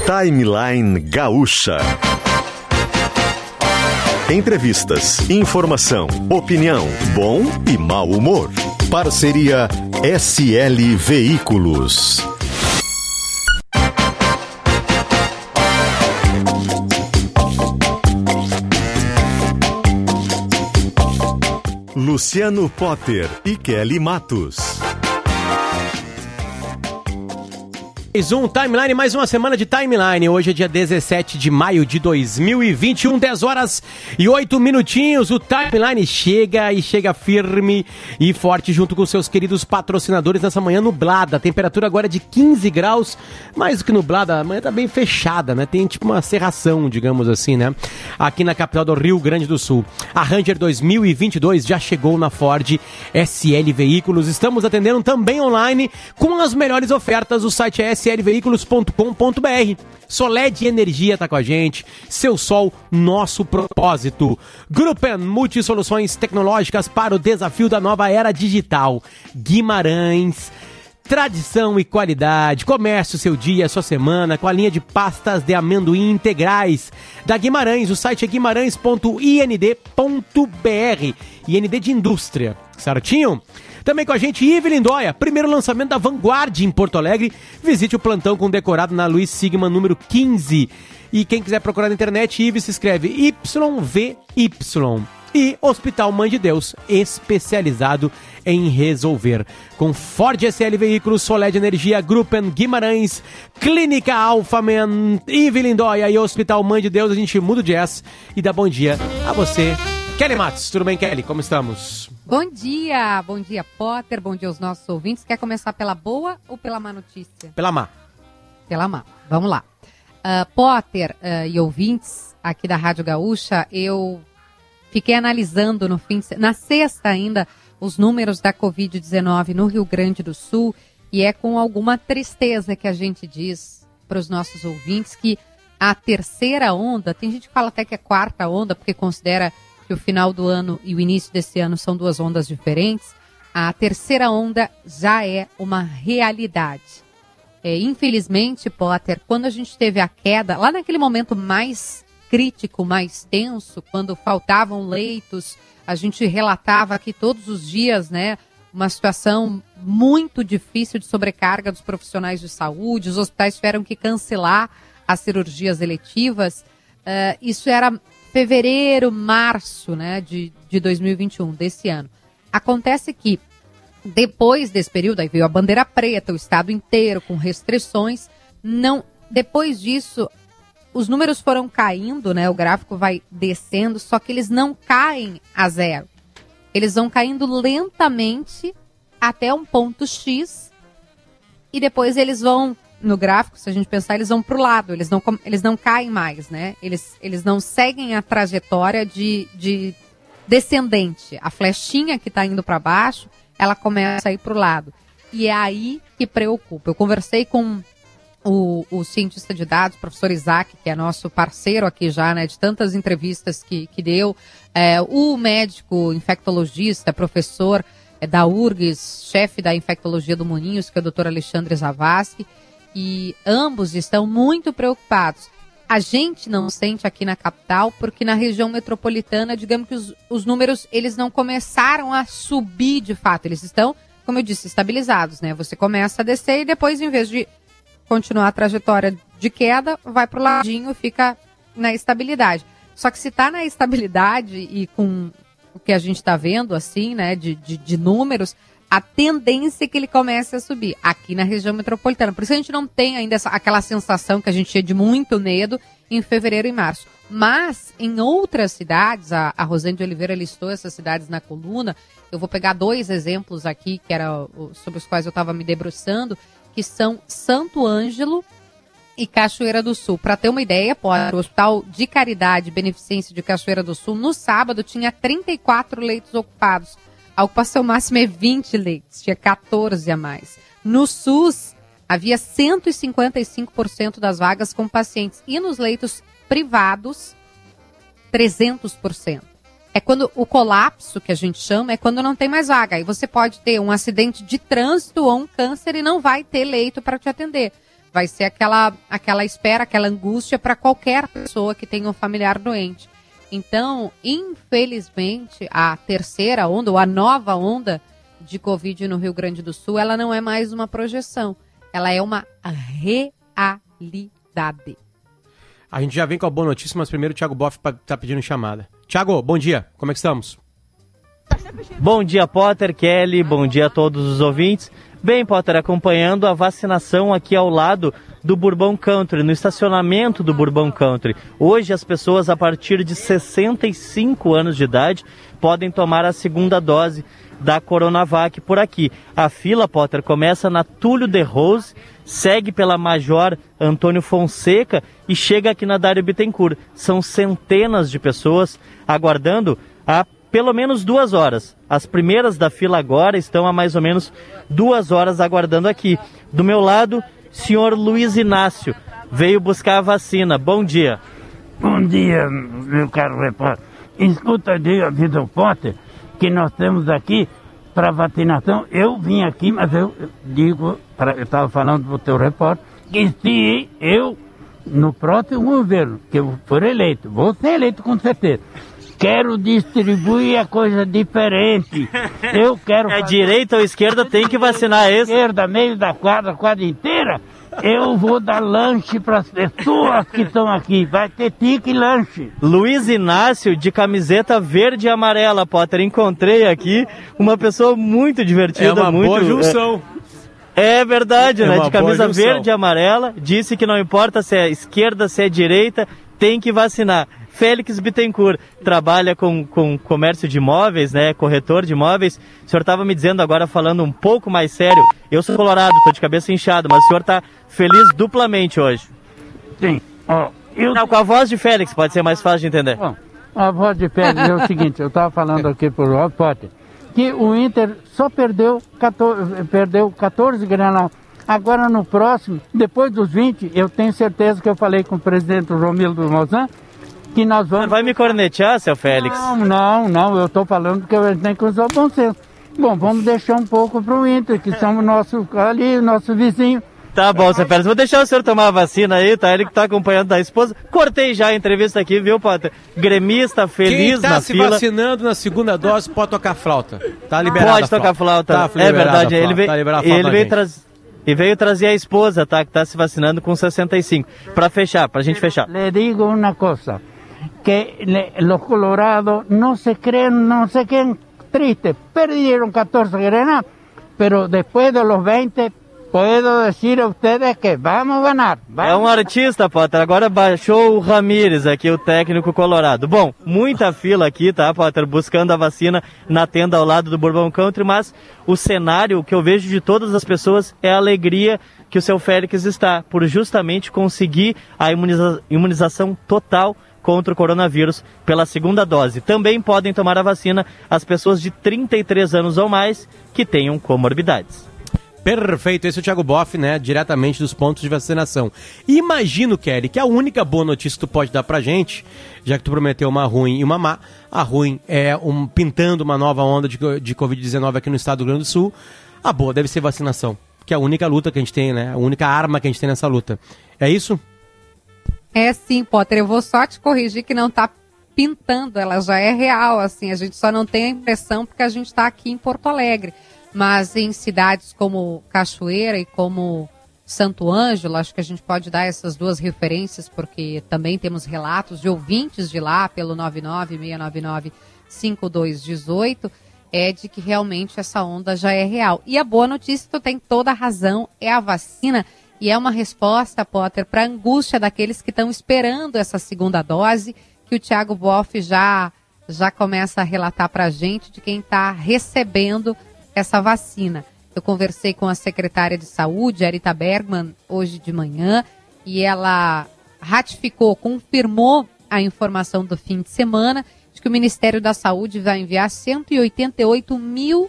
Timeline Gaúcha. Entrevistas, informação, opinião, bom e mau humor. Parceria SL Veículos. Luciano Potter e Kelly Matos. Mais um timeline, mais uma semana de timeline. Hoje é dia 17 de maio de 2021, 10 horas e 8 minutinhos. O timeline chega e chega firme e forte junto com seus queridos patrocinadores nessa manhã nublada. A temperatura agora é de 15 graus, mais do que nublada, a manhã tá bem fechada, né? Tem tipo uma serração, digamos assim, né? Aqui na capital do Rio Grande do Sul. A Ranger 2022 já chegou na Ford SL Veículos. Estamos atendendo também online com as melhores ofertas. O site é slveículos.com.br. Soled Energia tá com a gente. Seu sol, nosso propósito. Gruppen Multisoluções Tecnológicas para o desafio da nova era digital. Guimarães. Tradição e qualidade. Comece o seu dia, a sua semana com a linha de pastas de amendoim integrais da Guimarães. O site é guimarães.ind.br. IND de indústria, certinho? Também com a gente, Ive Lindóia, primeiro lançamento da Vanguard em Porto Alegre. Visite o plantão com decorado na Luiz Sigma número 15. E quem quiser procurar na internet, Ive se escreve YVY. E Hospital Mãe de Deus, especializado em resolver. Com Ford SL Veículos, Soled Energia, Gruppen Guimarães, Clínica Alphaman, Ive Lindóia e Hospital Mãe de Deus, a gente muda o jazz e dá bom dia a você. Kelly Matos, tudo bem, Kelly? Como estamos? Bom dia, bom dia, Potter, bom dia aos nossos ouvintes. Quer começar pela boa ou pela má notícia? Pela má. Pela má, vamos lá. Uh, Potter uh, e ouvintes aqui da Rádio Gaúcha, eu fiquei analisando no fim, de, na sexta ainda, os números da Covid-19 no Rio Grande do Sul e é com alguma tristeza que a gente diz para os nossos ouvintes que a terceira onda, tem gente que fala até que é quarta onda, porque considera que o final do ano e o início desse ano são duas ondas diferentes, a terceira onda já é uma realidade. É, infelizmente, Potter, quando a gente teve a queda, lá naquele momento mais crítico, mais tenso, quando faltavam leitos, a gente relatava aqui todos os dias, né, uma situação muito difícil de sobrecarga dos profissionais de saúde, os hospitais tiveram que cancelar as cirurgias eletivas. Uh, isso era fevereiro, março né, de, de 2021, desse ano. Acontece que, depois desse período, aí veio a bandeira preta, o estado inteiro com restrições. Não, depois disso, os números foram caindo, né? O gráfico vai descendo, só que eles não caem a zero. Eles vão caindo lentamente até um ponto X e depois eles vão no gráfico, se a gente pensar, eles vão para o lado, eles não, eles não caem mais, né? Eles, eles não seguem a trajetória de, de descendente. A flechinha que está indo para baixo, ela começa a ir para o lado. E é aí que preocupa. Eu conversei com o, o, cientista de dados, professor Isaac, que é nosso parceiro aqui já, né, de tantas entrevistas que, que deu, é, o médico infectologista, professor é, da URGS, chefe da infectologia do Moninhos, que é o doutor Alexandre Zavascki, e ambos estão muito preocupados. A gente não sente aqui na capital, porque na região metropolitana, digamos que os, os números eles não começaram a subir de fato, eles estão, como eu disse, estabilizados, né? Você começa a descer e depois, em vez de continuar a trajetória de queda, vai para o ladinho, fica na estabilidade. Só que se está na estabilidade e com o que a gente está vendo, assim, né, de, de, de números, a tendência é que ele comece a subir aqui na região metropolitana. Por isso a gente não tem ainda essa, aquela sensação que a gente tinha de muito medo em fevereiro e março. Mas em outras cidades, a, a Rosane de Oliveira listou essas cidades na coluna. Eu vou pegar dois exemplos aqui, que era sobre os quais eu estava me debruçando, que são Santo Ângelo e Cachoeira do Sul. Para ter uma ideia, o Hospital de Caridade e Beneficência de Cachoeira do Sul, no sábado, tinha 34 leitos ocupados a ocupação máxima é 20 leitos, tinha 14 a mais. No SUS, havia 155% das vagas com pacientes. E nos leitos privados, 300%. É quando o colapso, que a gente chama, é quando não tem mais vaga. Aí você pode ter um acidente de trânsito ou um câncer e não vai ter leito para te atender. Vai ser aquela, aquela espera, aquela angústia para qualquer pessoa que tenha um familiar doente. Então, infelizmente, a terceira onda, ou a nova onda de Covid no Rio Grande do Sul, ela não é mais uma projeção. Ela é uma realidade. A gente já vem com a boa notícia, mas primeiro o Thiago Boff está pedindo chamada. Thiago, bom dia. Como é que estamos? Bom dia, Potter, Kelly, bom dia a todos os ouvintes. Bem, Potter, acompanhando a vacinação aqui ao lado do Bourbon Country, no estacionamento do Bourbon Country. Hoje, as pessoas a partir de 65 anos de idade podem tomar a segunda dose da Coronavac por aqui. A fila, Potter, começa na Túlio de Rose, segue pela Major Antônio Fonseca e chega aqui na Dário Bittencourt. São centenas de pessoas aguardando a pelo menos duas horas. As primeiras da fila agora estão há mais ou menos duas horas aguardando aqui. Do meu lado, senhor Luiz Inácio veio buscar a vacina. Bom dia. Bom dia, meu caro repórter. Escuta do Potter que nós temos aqui para vacinação. Eu vim aqui, mas eu digo, pra, eu estava falando para o teu repórter, que se eu, no próximo governo, que eu for eleito, vou ser eleito com certeza, quero distribuir a coisa diferente. Eu quero. É direita ou esquerda, tem que vacinar esse. Esquerda, meio da quadra, quadra inteira. Eu vou dar lanche para as pessoas que estão aqui. Vai ter tique e lanche. Luiz Inácio, de camiseta verde e amarela, Potter. Encontrei aqui uma pessoa muito divertida. É uma muito, boa junção. É, é verdade, É né? uma De camisa verde e amarela. Disse que não importa se é esquerda, se é direita, tem que vacinar. Félix Bittencourt trabalha com, com comércio de imóveis, né? Corretor de imóveis. O senhor estava me dizendo agora, falando um pouco mais sério. Eu sou colorado, tô de cabeça inchada, mas o senhor está feliz duplamente hoje. Sim. Ó, eu Não, com a voz de Félix pode ser mais fácil de entender. Bom, a voz de Pérez é o seguinte, eu estava falando aqui para o Rob Potter, que o Inter só perdeu 14, perdeu 14 granal. Agora no próximo, depois dos 20, eu tenho certeza que eu falei com o presidente Romildo Mozan, que nós vamos... Vai me cornetear, seu Félix? Não, não, não, eu estou falando que a gente tem que usar o bom senso. Bom, vamos deixar um pouco para o Inter, que são o nosso, ali, o nosso vizinho. Tá bom, seu Félix. Vou deixar o senhor tomar a vacina aí, tá? Ele que tá acompanhando da esposa. Cortei já a entrevista aqui, viu, Potter? Gremista, Quem feliz está na se fila. vacinando na segunda dose pode tocar flauta. Tá liberado. Pode tocar flauta. Tá é liberada verdade. Ele veio, tá liberada a flauta ele veio gente. traz- e veio trazer a esposa, tá? Que tá se vacinando com 65. Pra fechar, pra gente fechar. Le digo una cosa, que los colorados no se creen, no se queden tristes. Perdieron 14 grenas, pero después de los 20 puedo decir a ustedes que vamos a ganar. É Vamos um artista, Potter. Agora baixou o Ramires aqui, o técnico colorado. Bom, muita fila aqui, tá, Potter? Buscando a vacina na tenda ao lado do Bourbon Country, mas o cenário que eu vejo de todas as pessoas é a alegria que o seu Félix está por justamente conseguir a imuniza- imunização total contra o coronavírus pela segunda dose. Também podem tomar a vacina as pessoas de 33 anos ou mais que tenham comorbidades. Perfeito, esse é o Thiago Boff, né? Diretamente dos pontos de vacinação. Imagino, Kelly, que a única boa notícia que tu pode dar pra gente, já que tu prometeu uma ruim e uma má, a ruim é um, pintando uma nova onda de, de Covid-19 aqui no estado do Rio Grande do Sul. A boa deve ser vacinação, que é a única luta que a gente tem, né? A única arma que a gente tem nessa luta. É isso? É sim, Potter. Eu vou só te corrigir que não tá pintando, ela já é real, assim. A gente só não tem a impressão porque a gente está aqui em Porto Alegre. Mas em cidades como Cachoeira e como Santo Ângelo, acho que a gente pode dar essas duas referências, porque também temos relatos de ouvintes de lá pelo 996995218, é de que realmente essa onda já é real. E a boa notícia, tu tem toda a razão, é a vacina e é uma resposta, Potter, para a angústia daqueles que estão esperando essa segunda dose, que o Thiago Boff já, já começa a relatar para a gente de quem está recebendo essa vacina. Eu conversei com a secretária de saúde, Arita Bergman, hoje de manhã, e ela ratificou, confirmou a informação do fim de semana de que o Ministério da Saúde vai enviar 188 mil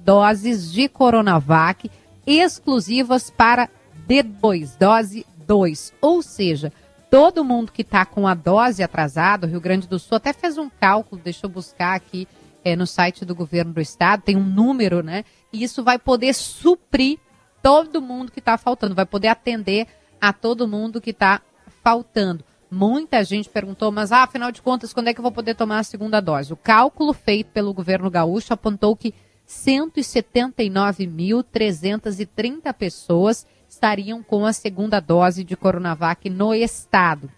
doses de Coronavac exclusivas para D2, dose 2. Ou seja, todo mundo que está com a dose atrasada, o Rio Grande do Sul até fez um cálculo, deixa eu buscar aqui é, no site do governo do estado, tem um número, né? E isso vai poder suprir todo mundo que está faltando, vai poder atender a todo mundo que está faltando. Muita gente perguntou, mas ah, afinal de contas, quando é que eu vou poder tomar a segunda dose? O cálculo feito pelo governo gaúcho apontou que 179.330 pessoas estariam com a segunda dose de Coronavac no estado.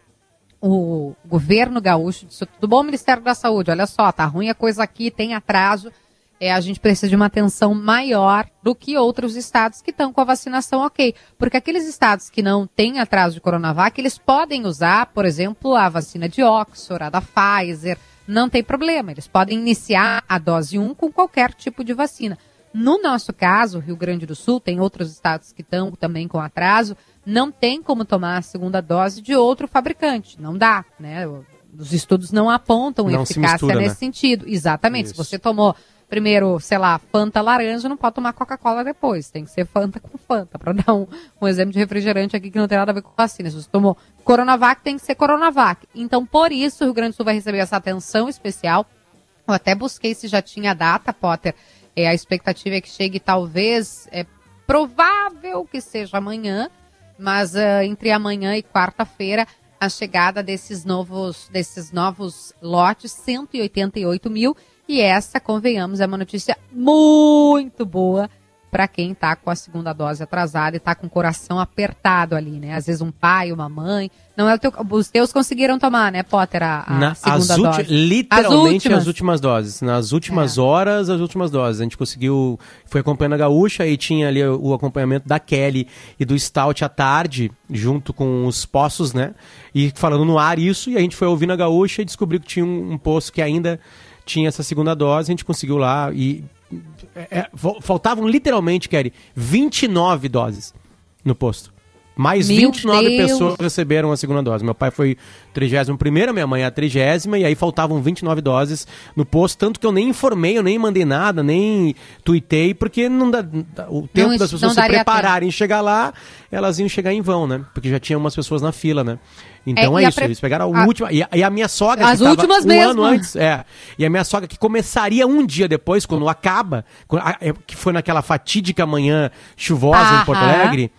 O governo gaúcho disse: tudo bom, Ministério da Saúde? Olha só, tá ruim a coisa aqui, tem atraso. É, a gente precisa de uma atenção maior do que outros estados que estão com a vacinação ok. Porque aqueles estados que não têm atraso de Coronavac, eles podem usar, por exemplo, a vacina de Oxford, a da Pfizer, não tem problema. Eles podem iniciar a dose 1 com qualquer tipo de vacina. No nosso caso, Rio Grande do Sul, tem outros estados que estão também com atraso, não tem como tomar a segunda dose de outro fabricante. Não dá, né? Os estudos não apontam não eficácia mistura, nesse né? sentido. Exatamente. Isso. Se você tomou primeiro, sei lá, Fanta laranja, não pode tomar Coca-Cola depois. Tem que ser Fanta com Fanta, para dar um, um exemplo de refrigerante aqui que não tem nada a ver com vacina. Se você tomou Coronavac, tem que ser Coronavac. Então, por isso, o Rio Grande do Sul vai receber essa atenção especial. Eu até busquei se já tinha data, Potter. É, a expectativa é que chegue talvez, é provável que seja amanhã, mas uh, entre amanhã e quarta-feira, a chegada desses novos, desses novos lotes, 188 mil, e essa, convenhamos, é uma notícia muito boa para quem está com a segunda dose atrasada e está com o coração apertado ali, né? Às vezes um pai, uma mãe. Não é o teu, os teus conseguiram tomar, né, Potter, a, a Na, segunda dose? Literalmente as últimas. as últimas doses. Nas últimas é. horas, as últimas doses. A gente conseguiu, foi acompanhando a Gaúcha e tinha ali o, o acompanhamento da Kelly e do Stout à tarde, junto com os poços, né? E falando no ar isso, e a gente foi ouvindo a Gaúcha e descobriu que tinha um, um poço que ainda tinha essa segunda dose, a gente conseguiu lá e é, é faltavam literalmente, Kelly, 29 doses no posto. Mais Meu 29 Deus. pessoas receberam a segunda dose. Meu pai foi 31 minha mãe a 30 e aí faltavam 29 doses no posto, tanto que eu nem informei, eu nem mandei nada, nem tuitei, porque não dá, o tempo não, das pessoas se prepararem e chegar lá, elas iam chegar em vão, né? Porque já tinha umas pessoas na fila, né? Então é, é isso, pre... eles pegaram a, a última. E a, e a, minha sogra. As últimas um mesmo. ano antes. É. E a minha sogra, que começaria um dia depois, quando acaba, é, que foi naquela fatídica manhã chuvosa Aham. em Porto Alegre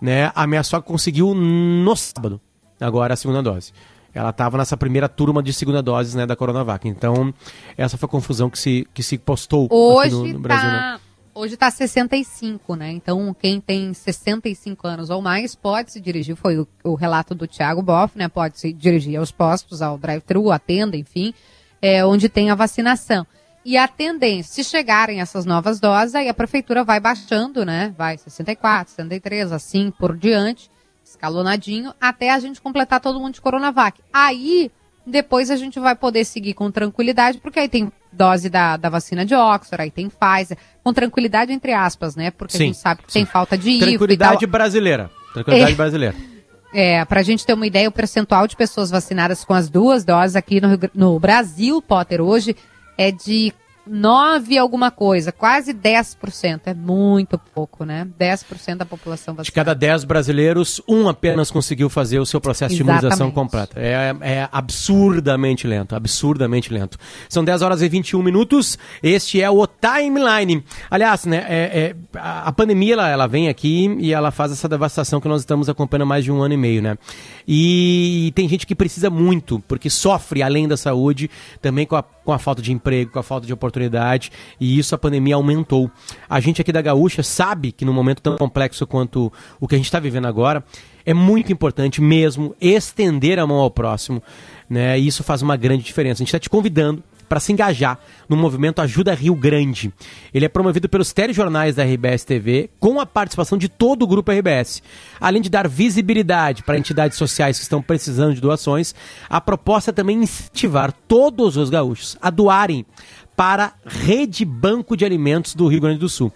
né? A minha sogra conseguiu no sábado, agora a segunda dose. Ela estava nessa primeira turma de segunda dose, né, da Coronavac. Então, essa foi a confusão que se, que se postou Hoje no, no Brasil. Tá... Né? Hoje está 65, né? Então, quem tem 65 anos ou mais pode se dirigir, foi o, o relato do Thiago Boff, né? Pode se dirigir aos postos, ao drive-thru, à tenda, enfim, é, onde tem a vacinação. E a tendência, se chegarem essas novas doses, aí a prefeitura vai baixando, né? Vai 64, 63, assim por diante, escalonadinho, até a gente completar todo mundo de Coronavac. Aí, depois a gente vai poder seguir com tranquilidade, porque aí tem dose da, da vacina de Oxford, aí tem Pfizer, com tranquilidade entre aspas, né? Porque sim, a gente sabe que sim. tem falta de Tranquilidade brasileira. Tranquilidade é. brasileira. É, para a gente ter uma ideia, o percentual de pessoas vacinadas com as duas doses aqui no, no Brasil, Potter, hoje é de 9 alguma coisa, quase 10%. É muito pouco, né? 10% da população vacinada. De cada 10 brasileiros, um apenas conseguiu fazer o seu processo Exatamente. de imunização completa. É, é, absurdamente lento, absurdamente lento. São 10 horas e 21 minutos. Este é o Timeline. Aliás, né, é, é, a pandemia ela, ela vem aqui e ela faz essa devastação que nós estamos acompanhando há mais de um ano e meio, né? E tem gente que precisa muito, porque sofre além da saúde, também com a, com a falta de emprego, com a falta de oportunidade, e isso a pandemia aumentou. A gente aqui da Gaúcha sabe que num momento tão complexo quanto o que a gente está vivendo agora, é muito importante mesmo estender a mão ao próximo, né? E isso faz uma grande diferença. A gente está te convidando para se engajar no movimento Ajuda Rio Grande. Ele é promovido pelos telejornais da RBS TV, com a participação de todo o grupo RBS. Além de dar visibilidade para entidades sociais que estão precisando de doações, a proposta é também incentivar todos os gaúchos a doarem para a Rede Banco de Alimentos do Rio Grande do Sul.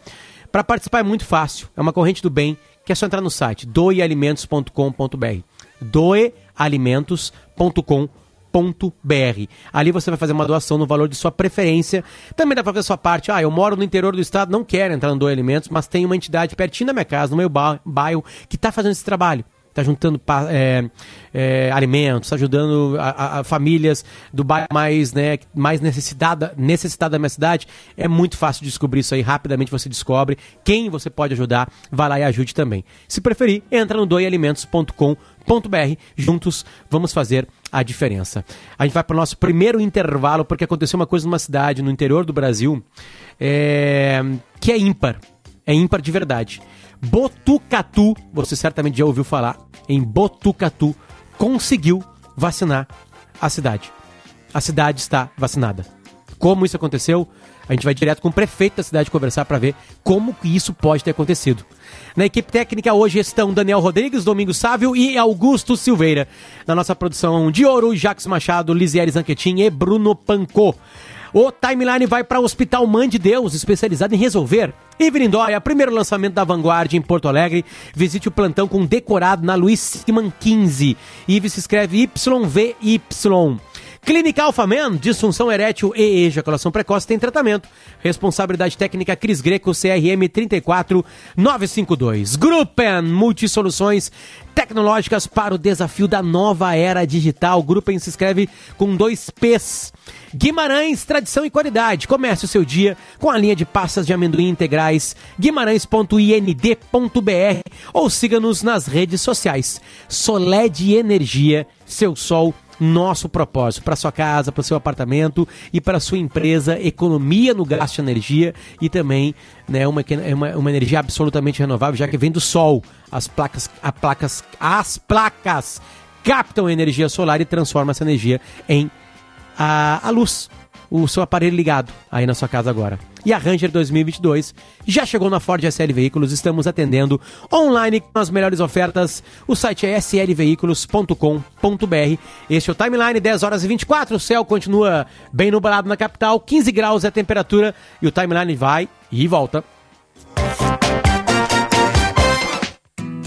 Para participar é muito fácil, é uma corrente do bem, que é só entrar no site doealimentos.com.br. doealimentos.com.br br Ali você vai fazer uma doação no valor de sua preferência. Também dá para fazer sua parte. Ah, eu moro no interior do estado, não quero entrar no Doe Alimentos, mas tem uma entidade pertinho da minha casa, no meu bairro, que está fazendo esse trabalho. Está juntando é, é, alimentos, está ajudando a, a, famílias do bairro mais, né, mais necessitada, necessitada da minha cidade, é muito fácil de descobrir isso aí. Rapidamente você descobre quem você pode ajudar. Vai lá e ajude também. Se preferir, entra no doialimentos.com.br. Juntos vamos fazer a diferença. A gente vai para o nosso primeiro intervalo, porque aconteceu uma coisa numa cidade no interior do Brasil é, que é ímpar. É ímpar de verdade. Botucatu, você certamente já ouviu falar, em Botucatu, conseguiu vacinar a cidade. A cidade está vacinada. Como isso aconteceu? A gente vai direto com o prefeito da cidade conversar para ver como que isso pode ter acontecido. Na equipe técnica hoje estão Daniel Rodrigues, Domingos Sávio e Augusto Silveira. Na nossa produção de ouro, Jacques Machado, Lisieri Zanquetin e Bruno Pancô. O Timeline vai para o Hospital Mãe de Deus, especializado em resolver. Iverindóia, primeiro lançamento da Vanguardia em Porto Alegre. Visite o plantão com decorado na Luiz Siman 15. Ives se escreve YVY. Clínica Alfaman, disfunção erétil e ejaculação precoce tem tratamento. Responsabilidade técnica Cris Greco, CRM 34952. Gruppen, multisoluções tecnológicas para o desafio da nova era digital. Gruppen se escreve com dois P's. Guimarães, tradição e qualidade. Comece o seu dia com a linha de pastas de amendoim integrais guimarães.ind.br ou siga-nos nas redes sociais. Soled Energia, seu sol nosso propósito para sua casa, para seu apartamento e para sua empresa, economia no gasto de energia e também né, uma, uma, uma energia absolutamente renovável, já que vem do sol. As placas, a placas, as placas captam energia solar e transformam essa energia em a, a luz o seu aparelho ligado aí na sua casa agora. E a Ranger 2022 já chegou na Ford SL Veículos, estamos atendendo online com as melhores ofertas. O site é slveículos.com.br. Este é o Timeline, 10 horas e 24. O céu continua bem nublado na capital, 15 graus é a temperatura e o Timeline vai e volta.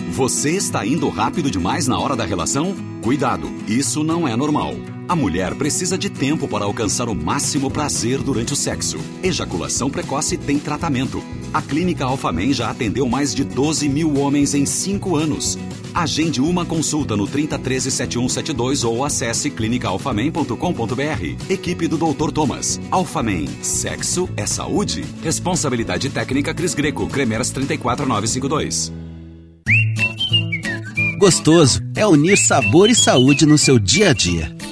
Você está indo rápido demais na hora da relação? Cuidado, isso não é normal. A mulher precisa de tempo para alcançar o máximo prazer durante o sexo. Ejaculação precoce tem tratamento. A Clínica Alfamen já atendeu mais de 12 mil homens em 5 anos. Agende uma consulta no 3013 7172 ou acesse clinicaalfamen.com.br. Equipe do Dr. Thomas. Alfamen. Sexo é saúde. Responsabilidade técnica Cris Greco. Cremeras 34952. Gostoso é unir sabor e saúde no seu dia a dia.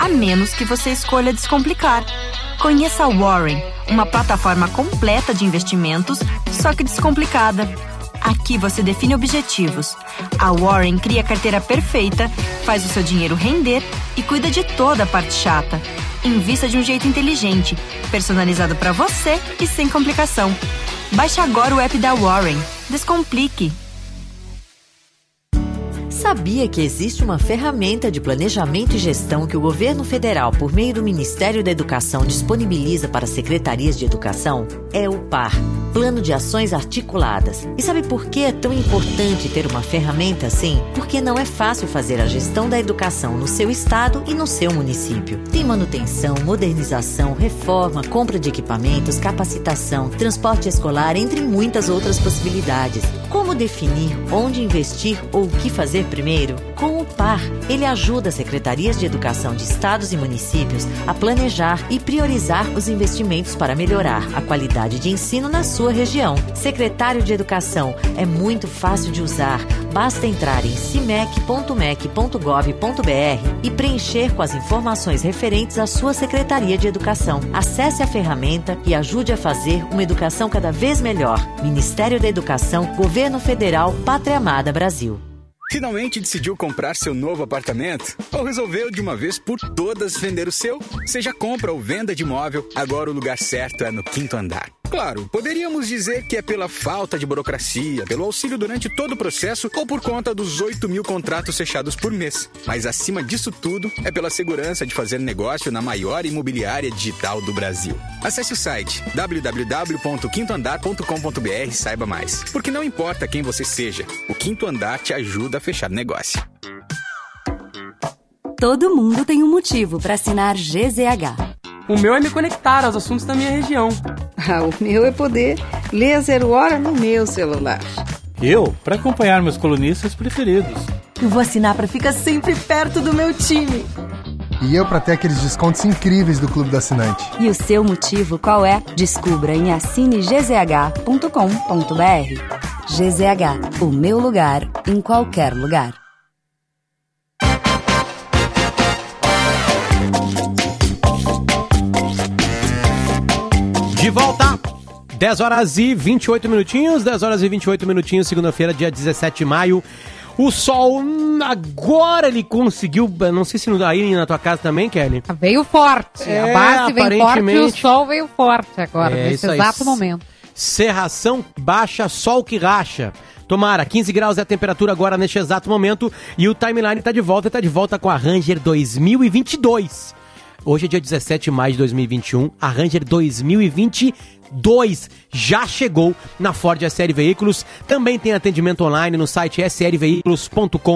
a menos que você escolha descomplicar. Conheça a Warren, uma plataforma completa de investimentos, só que descomplicada. Aqui você define objetivos. A Warren cria a carteira perfeita, faz o seu dinheiro render e cuida de toda a parte chata. Invista de um jeito inteligente, personalizado para você e sem complicação. Baixe agora o app da Warren. Descomplique. Sabia que existe uma ferramenta de planejamento e gestão que o governo federal, por meio do Ministério da Educação, disponibiliza para secretarias de educação? É o PAR Plano de Ações Articuladas. E sabe por que é tão importante ter uma ferramenta assim? Porque não é fácil fazer a gestão da educação no seu estado e no seu município. Tem manutenção, modernização, reforma, compra de equipamentos, capacitação, transporte escolar, entre muitas outras possibilidades. Como definir onde investir ou o que fazer primeiro? Com o PAR, ele ajuda as secretarias de educação de estados e municípios a planejar e priorizar os investimentos para melhorar a qualidade de ensino na sua região. Secretário de Educação é muito fácil de usar. Basta entrar em cimec.mec.gov.br e preencher com as informações referentes à sua Secretaria de Educação. Acesse a ferramenta e ajude a fazer uma educação cada vez melhor. Ministério da Educação, Governo Federal, Pátria Amada Brasil. Finalmente decidiu comprar seu novo apartamento? Ou resolveu de uma vez por todas vender o seu? Seja compra ou venda de imóvel, agora o lugar certo é no quinto andar. Claro, poderíamos dizer que é pela falta de burocracia, pelo auxílio durante todo o processo ou por conta dos 8 mil contratos fechados por mês. Mas acima disso tudo, é pela segurança de fazer negócio na maior imobiliária digital do Brasil. Acesse o site www.quintoandar.com.br e saiba mais. Porque não importa quem você seja, o Quinto Andar te ajuda a fechar negócio. Todo mundo tem um motivo para assinar GZH. O meu é me conectar aos assuntos da minha região. Ah, o meu é poder ler a zero hora no meu celular. Eu, para acompanhar meus colunistas preferidos. Eu vou assinar para ficar sempre perto do meu time. E eu para ter aqueles descontos incríveis do Clube do Assinante. E o seu motivo qual é? Descubra em assinegzh.com.br. GZH, o meu lugar em qualquer lugar. De volta! 10 horas e 28 minutinhos, 10 horas e 28 minutinhos, segunda-feira, dia 17 de maio. O sol, agora ele conseguiu. Não sei se aí na tua casa também, Kelly. Veio forte. É, a base veio forte e o sol veio forte agora, É, nesse isso aí. exato momento. Serração baixa, sol que racha. Tomara, 15 graus é a temperatura agora neste exato momento. E o timeline tá de volta, tá de volta com a Ranger 2022. Hoje é dia 17 de maio de 2021. a Ranger 2020 2 já chegou na Ford SR Veículos. Também tem atendimento online no site srveículos.com.br.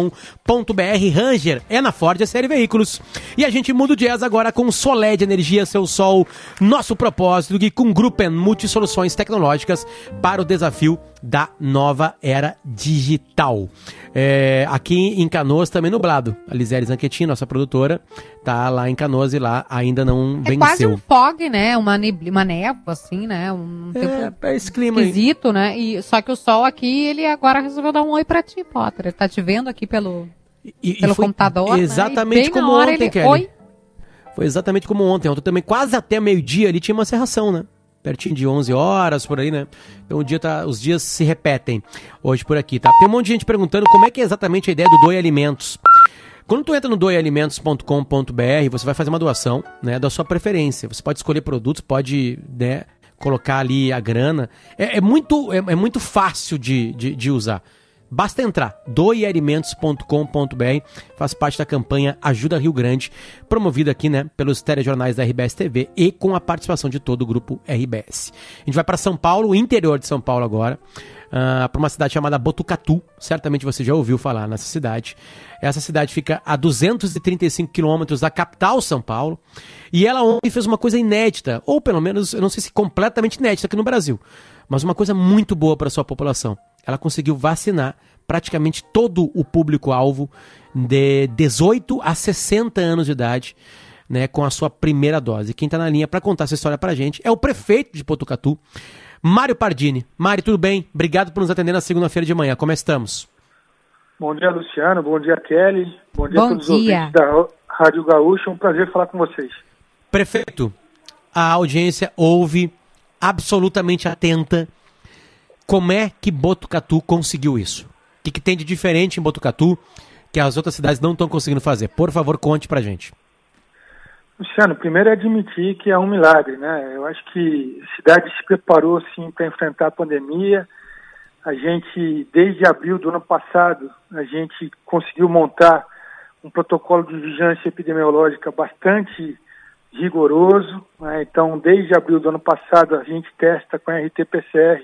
Ranger é na Ford SR Veículos. E a gente muda o jazz agora com Soled Energia, seu sol, nosso propósito, e com Gruppen Multisoluções Tecnológicas para o desafio da nova era digital. É, aqui em Canoas também nublado. A Lisele Zanchetti, nossa produtora, tá lá em Canoas e lá ainda não é venceu. É quase um fog, né? Uma, neb... uma névoa, assim, né? Um tempo É, esse clima aí. esquisito, né? E, só que o sol aqui, ele agora resolveu dar um oi pra ti, Potter. Ele tá te vendo aqui pelo, E- e pelo foi computador, Exatamente né? E como ontem, ele, Kelly. Oi. Foi exatamente como ontem. Ontem também, quase até meio-dia ali, tinha uma serração, né? Pertinho de 11 horas, por aí, né? Então o dia tá, os dias se repetem hoje por aqui, tá? Tem um monte de gente perguntando como é que é exatamente a ideia do Doi Alimentos. Quando tu entra no doialimentos.com.br, você vai fazer uma doação, né, da sua preferência. Você pode escolher produtos, pode, né, colocar ali a grana. É, é muito, é, é muito fácil de, de, de usar. Basta entrar, doialimentos.com.br, faz parte da campanha Ajuda Rio Grande, promovida aqui, né, pelos telejornais da RBS TV e com a participação de todo o grupo RBS. A gente vai para São Paulo, interior de São Paulo agora, para uma cidade chamada Botucatu. Certamente você já ouviu falar nessa cidade. Essa cidade fica a 235 quilômetros da capital São Paulo. E ela ontem fez uma coisa inédita, ou pelo menos, eu não sei se completamente inédita aqui no Brasil, mas uma coisa muito boa para sua população. Ela conseguiu vacinar praticamente todo o público-alvo de 18 a 60 anos de idade, né, com a sua primeira dose. Quem está na linha para contar essa história para a gente é o prefeito de Botucatu, Mário Pardini. Mário, tudo bem? Obrigado por nos atender na segunda-feira de manhã. Como estamos? Bom dia, Luciano. Bom dia, Kelly. Bom dia Bom a todos dia. os ouvintes da Rádio Gaúcha. É um prazer falar com vocês. Prefeito, a audiência ouve absolutamente atenta. Como é que Botucatu conseguiu isso? O que, que tem de diferente em Botucatu que as outras cidades não estão conseguindo fazer? Por favor, conte pra gente. Luciano, primeiro é admitir que é um milagre, né? Eu acho que a cidade se preparou, sim, para enfrentar a pandemia. A gente, desde abril do ano passado, a gente conseguiu montar um protocolo de vigilância epidemiológica bastante rigoroso. né? Então, desde abril do ano passado, a gente testa com RT-PCR.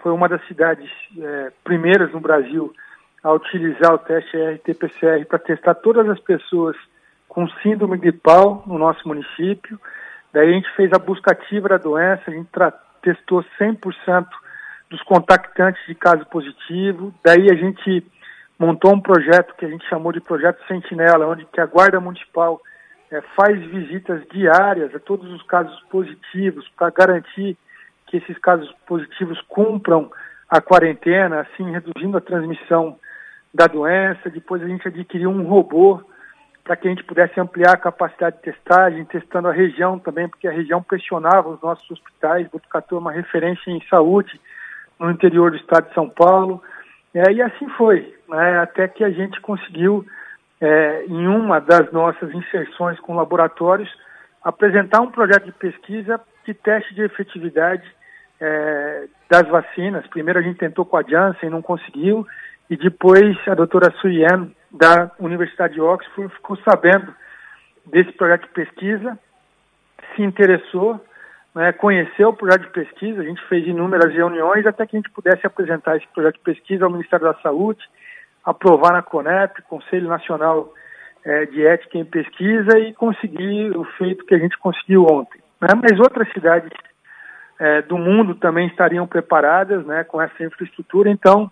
Foi uma das cidades eh, primeiras no Brasil a utilizar o teste RT-PCR para testar todas as pessoas com síndrome gripal no nosso município. Daí a gente fez a busca ativa da doença, a gente testou 100% dos contactantes de caso positivo. Daí a gente montou um projeto que a gente chamou de Projeto Sentinela, onde que a Guarda Municipal eh, faz visitas diárias a todos os casos positivos para garantir que esses casos positivos cumpram a quarentena, assim reduzindo a transmissão da doença. Depois a gente adquiriu um robô para que a gente pudesse ampliar a capacidade de testagem, testando a região também, porque a região pressionava os nossos hospitais. Botucatu é uma referência em saúde no interior do estado de São Paulo. É, e assim foi, né, até que a gente conseguiu, é, em uma das nossas inserções com laboratórios, apresentar um projeto de pesquisa de teste de efetividade é, das vacinas. Primeiro a gente tentou com a Janssen, não conseguiu, e depois a doutora Suyen, da Universidade de Oxford, ficou sabendo desse projeto de pesquisa, se interessou, né, conheceu o projeto de pesquisa, a gente fez inúmeras reuniões até que a gente pudesse apresentar esse projeto de pesquisa ao Ministério da Saúde, aprovar na CONEP, Conselho Nacional é, de Ética em Pesquisa, e conseguir o feito que a gente conseguiu ontem. Né? Mas outras cidades é, do mundo também estariam preparadas né, com essa infraestrutura, então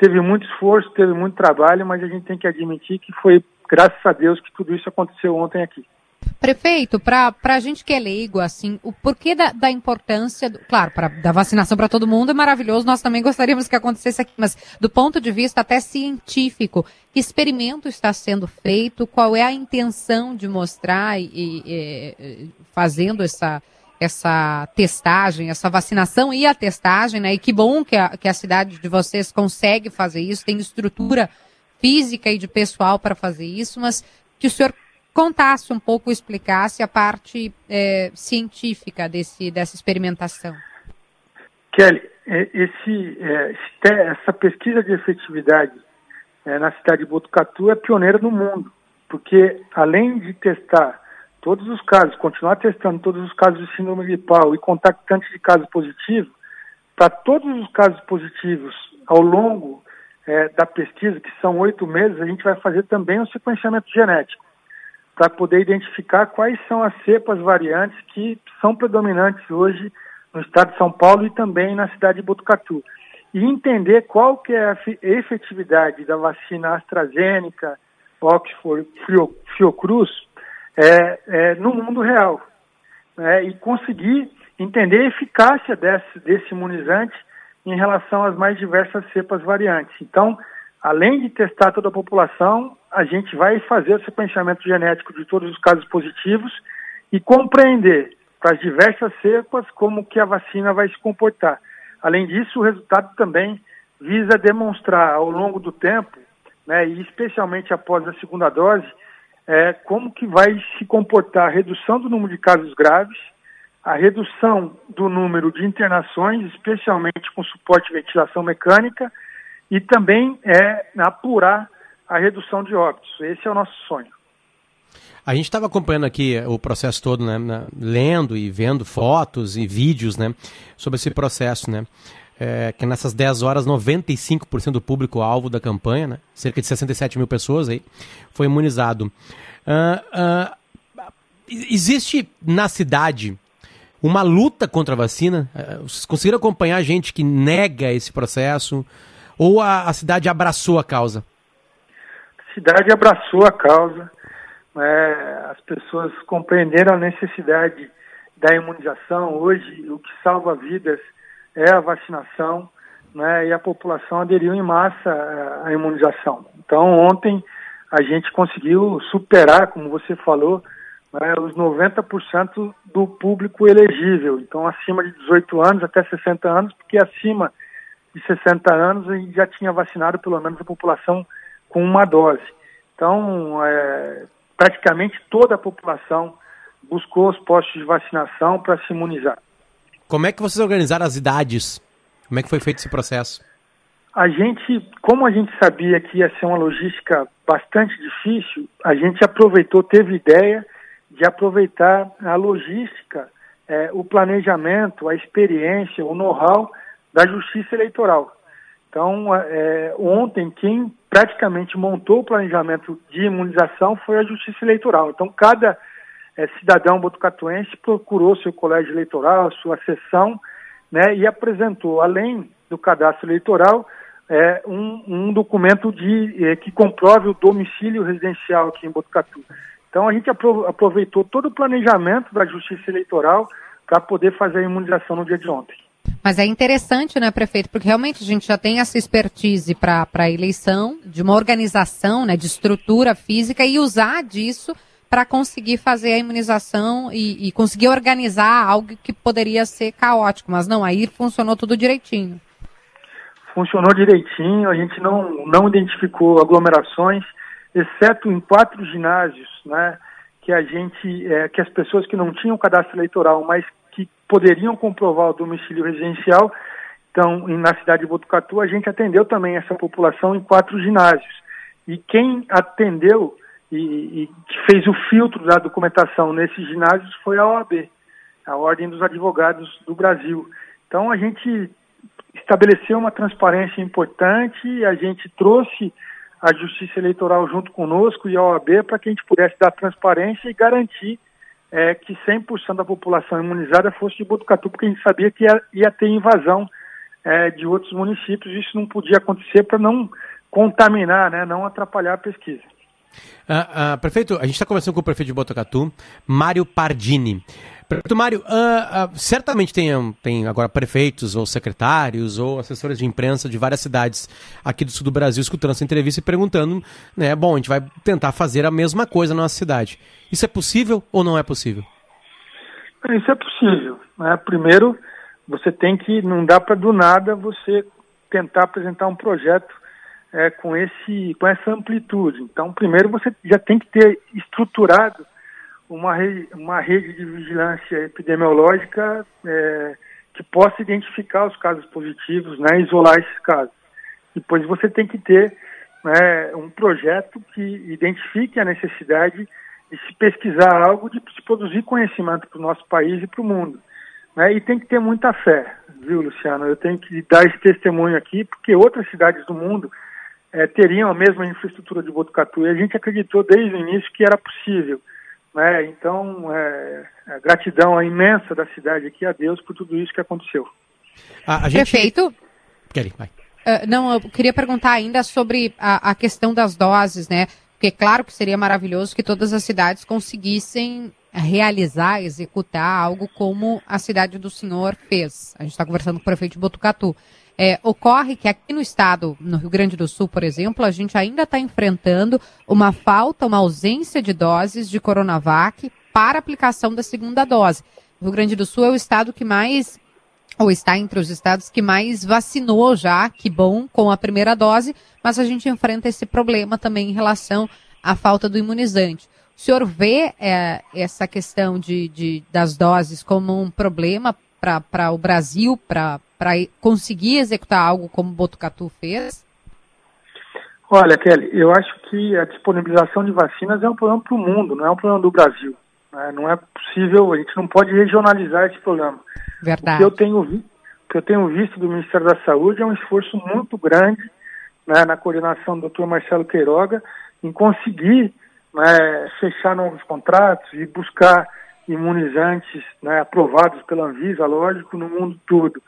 teve muito esforço, teve muito trabalho, mas a gente tem que admitir que foi graças a Deus que tudo isso aconteceu ontem aqui. Prefeito, para a gente que é leigo, assim, o porquê da, da importância, do, claro, pra, da vacinação para todo mundo é maravilhoso, nós também gostaríamos que acontecesse aqui, mas do ponto de vista até científico, que experimento está sendo feito, qual é a intenção de mostrar e, e fazendo essa, essa testagem, essa vacinação e a testagem, né? E que bom que a, que a cidade de vocês consegue fazer isso, tem estrutura física e de pessoal para fazer isso, mas que o senhor contasse um pouco, explicasse a parte é, científica desse, dessa experimentação. Kelly, é, esse, é, essa pesquisa de efetividade é, na cidade de Botucatu é pioneira no mundo, porque além de testar todos os casos, continuar testando todos os casos de síndrome gripal e contactantes de casos positivos, para todos os casos positivos ao longo é, da pesquisa, que são oito meses, a gente vai fazer também um sequenciamento genético para poder identificar quais são as cepas variantes que são predominantes hoje no estado de São Paulo e também na cidade de Botucatu. E entender qual que é a efetividade da vacina AstraZeneca, Oxford, Fiocruz, é, é, no mundo real. Né? E conseguir entender a eficácia desse, desse imunizante em relação às mais diversas cepas variantes. Então, além de testar toda a população, a gente vai fazer o sequenciamento genético de todos os casos positivos e compreender para as diversas cepas como que a vacina vai se comportar. Além disso, o resultado também visa demonstrar ao longo do tempo, né, e especialmente após a segunda dose, é, como que vai se comportar a redução do número de casos graves, a redução do número de internações, especialmente com suporte de ventilação mecânica, e também é apurar a redução de óbitos. Esse é o nosso sonho. A gente estava acompanhando aqui o processo todo, né, lendo e vendo fotos e vídeos, né, sobre esse processo, né, é, que nessas 10 horas 95% do público-alvo da campanha, né, cerca de 67 mil pessoas aí, foi imunizado. Uh, uh, existe na cidade uma luta contra a vacina? Uh, vocês conseguiram acompanhar gente que nega esse processo? Ou a, a cidade abraçou a causa? A cidade abraçou a causa. É, as pessoas compreenderam a necessidade da imunização. Hoje, o que salva vidas é a vacinação, né, e a população aderiu em massa à imunização. Então, ontem a gente conseguiu superar, como você falou, né, os 90% do público elegível. Então, acima de 18 anos até 60 anos, porque acima de 60 anos e já tinha vacinado pelo menos a população com uma dose. Então, é, praticamente toda a população buscou os postos de vacinação para se imunizar. Como é que vocês organizaram as idades? Como é que foi feito esse processo? A gente, como a gente sabia que ia ser uma logística bastante difícil, a gente aproveitou, teve ideia de aproveitar a logística, é, o planejamento, a experiência, o know-how da Justiça Eleitoral. Então, é, ontem, quem praticamente montou o planejamento de imunização foi a Justiça Eleitoral. Então, cada é, cidadão botucatuense procurou seu colégio eleitoral, sua sessão, né, e apresentou, além do cadastro eleitoral, é, um, um, documento de, é, que comprove o domicílio residencial aqui em Botucatu. Então, a gente aproveitou todo o planejamento da Justiça Eleitoral para poder fazer a imunização no dia de ontem. Mas é interessante, né, prefeito? Porque realmente a gente já tem essa expertise para a eleição, de uma organização, né, de estrutura física e usar disso para conseguir fazer a imunização e, e, conseguir organizar algo que poderia ser caótico. Mas não, aí funcionou tudo direitinho. Funcionou direitinho, a gente não, não identificou aglomerações, exceto em quatro ginásios, né, que a gente, é, que as pessoas que não tinham cadastro eleitoral, mas que poderiam comprovar o domicílio residencial. Então, na cidade de Botucatu, a gente atendeu também essa população em quatro ginásios. E quem atendeu e, e fez o filtro da documentação nesses ginásios foi a OAB, a Ordem dos Advogados do Brasil. Então, a gente estabeleceu uma transparência importante, a gente trouxe a Justiça Eleitoral junto conosco e a OAB para que a gente pudesse dar transparência e garantir é, que 100% da população imunizada fosse de Botucatu, porque a gente sabia que ia, ia ter invasão é, de outros municípios. Isso não podia acontecer para não contaminar, né, não atrapalhar a pesquisa. Uh, uh, prefeito, a gente está conversando com o prefeito de Botucatu, Mário Pardini. Prefeito Mário, uh, certamente tem, tem agora prefeitos ou secretários ou assessores de imprensa de várias cidades aqui do sul do Brasil escutando essa entrevista e perguntando, né, bom, a gente vai tentar fazer a mesma coisa na nossa cidade. Isso é possível ou não é possível? Isso é possível. Né? Primeiro, você tem que, não dá para do nada você tentar apresentar um projeto é, com, esse, com essa amplitude. Então, primeiro você já tem que ter estruturado uma rede, uma rede de vigilância epidemiológica é, que possa identificar os casos positivos, né, isolar esses casos. Depois você tem que ter né, um projeto que identifique a necessidade de se pesquisar algo, de se produzir conhecimento para o nosso país e para o mundo. Né, e tem que ter muita fé, viu, Luciano? Eu tenho que dar esse testemunho aqui, porque outras cidades do mundo é, teriam a mesma infraestrutura de Botucatu. E a gente acreditou desde o início que era possível. Né? Então, é, a gratidão imensa da cidade aqui a Deus por tudo isso que aconteceu. A, a gente... Perfeito. Kelly, vai. Uh, não, eu queria perguntar ainda sobre a, a, questão das doses, né? Porque claro que seria maravilhoso que todas as cidades conseguissem realizar, executar algo como a cidade do senhor fez. A gente está conversando com o prefeito de Botucatu. É, ocorre que aqui no estado, no Rio Grande do Sul, por exemplo, a gente ainda está enfrentando uma falta, uma ausência de doses de Coronavac para aplicação da segunda dose. O Rio Grande do Sul é o estado que mais, ou está entre os estados que mais vacinou já, que bom, com a primeira dose, mas a gente enfrenta esse problema também em relação à falta do imunizante. O senhor vê é, essa questão de, de, das doses como um problema para o Brasil, para conseguir executar algo como Botucatu fez? Olha, Kelly, eu acho que a disponibilização de vacinas é um problema para o mundo, não é um problema do Brasil. Né? Não é possível, a gente não pode regionalizar esse problema. Verdade. O que eu tenho, vi, que eu tenho visto do Ministério da Saúde é um esforço muito grande né, na coordenação do Dr. Marcelo Queiroga em conseguir né, fechar novos contratos e buscar imunizantes né, aprovados pela Anvisa, lógico, no mundo todo.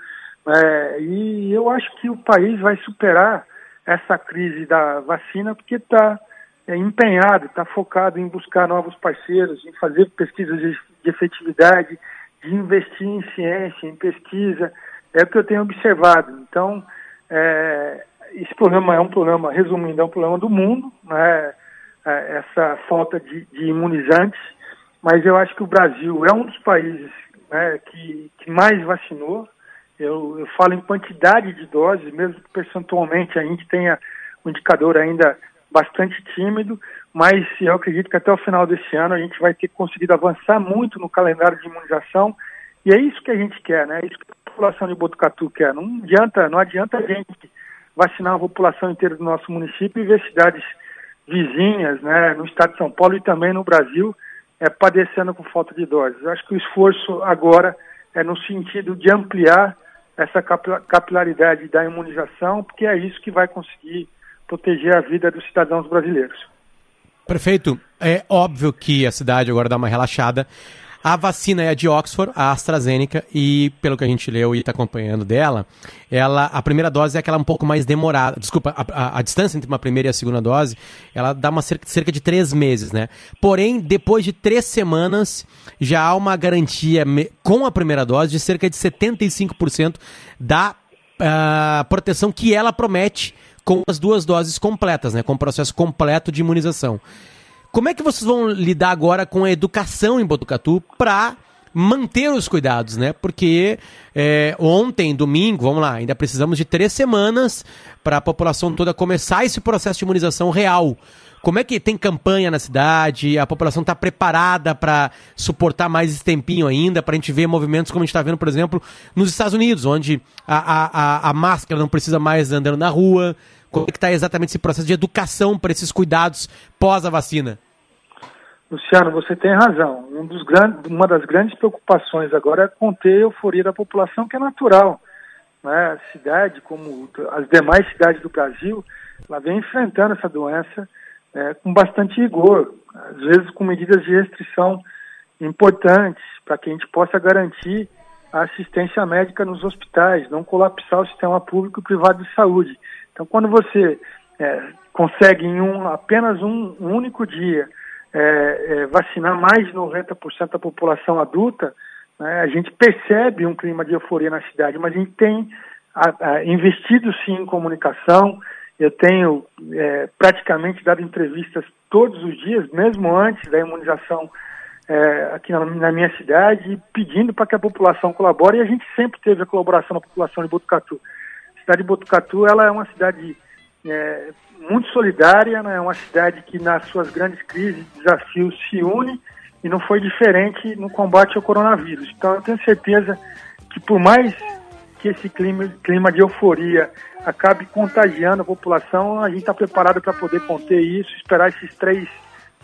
É, e eu acho que o país vai superar essa crise da vacina porque está é, empenhado, está focado em buscar novos parceiros, em fazer pesquisas de, de efetividade, de investir em ciência, em pesquisa. É o que eu tenho observado. Então, é, esse problema é um problema, resumindo, é um problema do mundo, né, essa falta de, de imunizantes mas eu acho que o Brasil é um dos países né, que, que mais vacinou. Eu, eu falo em quantidade de doses, mesmo que percentualmente a gente tenha um indicador ainda bastante tímido, mas eu acredito que até o final desse ano a gente vai ter conseguido avançar muito no calendário de imunização e é isso que a gente quer, né? É isso que a população de Botucatu quer. Não adianta, não adianta a gente vacinar a população inteira do nosso município e ver cidades vizinhas, né, no estado de São Paulo e também no Brasil, é, padecendo com falta de doses. Acho que o esforço agora é no sentido de ampliar essa capilaridade da imunização, porque é isso que vai conseguir proteger a vida dos cidadãos brasileiros. Prefeito, é óbvio que a cidade agora dá uma relaxada, a vacina é a de Oxford, a AstraZeneca, e pelo que a gente leu e está acompanhando dela, ela, a primeira dose é aquela um pouco mais demorada. Desculpa, a, a, a distância entre uma primeira e a segunda dose, ela dá uma cerca, cerca de três meses, né? Porém, depois de três semanas, já há uma garantia me, com a primeira dose de cerca de 75% da uh, proteção que ela promete com as duas doses completas, né? Com o processo completo de imunização. Como é que vocês vão lidar agora com a educação em Botucatu para manter os cuidados, né? Porque é, ontem, domingo, vamos lá, ainda precisamos de três semanas para a população toda começar esse processo de imunização real. Como é que tem campanha na cidade? A população está preparada para suportar mais esse tempinho ainda, para a gente ver movimentos como a gente está vendo, por exemplo, nos Estados Unidos, onde a, a, a, a máscara não precisa mais andando na rua. Como é que está exatamente esse processo de educação para esses cuidados pós a vacina? Luciano, você tem razão. Um grandes, uma das grandes preocupações agora é conter a euforia da população, que é natural. Né? A cidade, como as demais cidades do Brasil, ela vem enfrentando essa doença é, com bastante rigor, às vezes com medidas de restrição importantes, para que a gente possa garantir a assistência médica nos hospitais, não colapsar o sistema público e privado de saúde. Então, quando você é, consegue em um, apenas um, um único dia é, é, vacinar mais de 90% da população adulta, né, a gente percebe um clima de euforia na cidade, mas a gente tem a, a, investido sim em comunicação. Eu tenho é, praticamente dado entrevistas todos os dias, mesmo antes da imunização é, aqui na, na, minha cidade, pedindo para que a população colabore e a gente sempre teve a colaboração da população de Botucatu. A cidade de Botucatu ela é uma cidade é, muito solidária, né? é uma cidade que nas suas grandes crises, desafios se une e não foi diferente no combate ao coronavírus. Então eu tenho certeza que por mais que esse clima, clima de euforia acabe contagiando a população, a gente está preparado para poder conter isso, esperar esses três,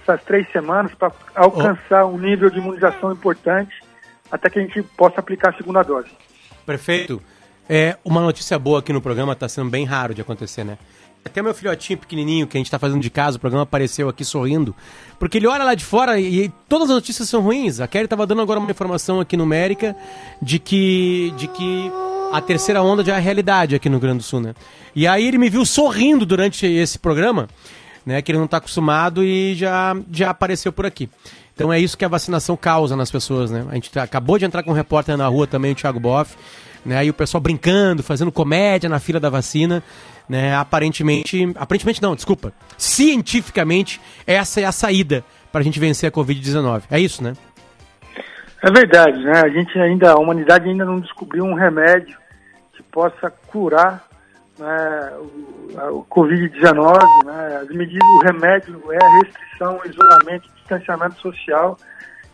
essas três semanas para alcançar um nível de imunização importante até que a gente possa aplicar a segunda dose. Perfeito. É, uma notícia boa aqui no programa está sendo bem raro de acontecer, né? Até meu filhotinho pequenininho que a gente tá fazendo de casa, o programa apareceu aqui sorrindo. Porque ele olha lá de fora e, todas as notícias são ruins. A Kelly tava dando agora uma informação aqui numérica de que, de que a terceira onda já é realidade aqui no Grande do Sul, né? E aí ele me viu sorrindo durante esse programa, né? Que ele não tá acostumado e já, já apareceu por aqui. Então é isso que a vacinação causa nas pessoas, né? A gente tá, acabou de entrar com um repórter na rua também, o Thiago Boff, né? Aí o pessoal brincando, fazendo comédia na fila da vacina né? Aparentemente, aparentemente não, desculpa. Cientificamente, essa é a saída para a gente vencer a Covid-19. É isso, né? É verdade, né? A gente ainda, a humanidade ainda não descobriu um remédio que possa curar né, o, o Covid-19, né? As medidas, o remédio é a restrição, isolamento, distanciamento social.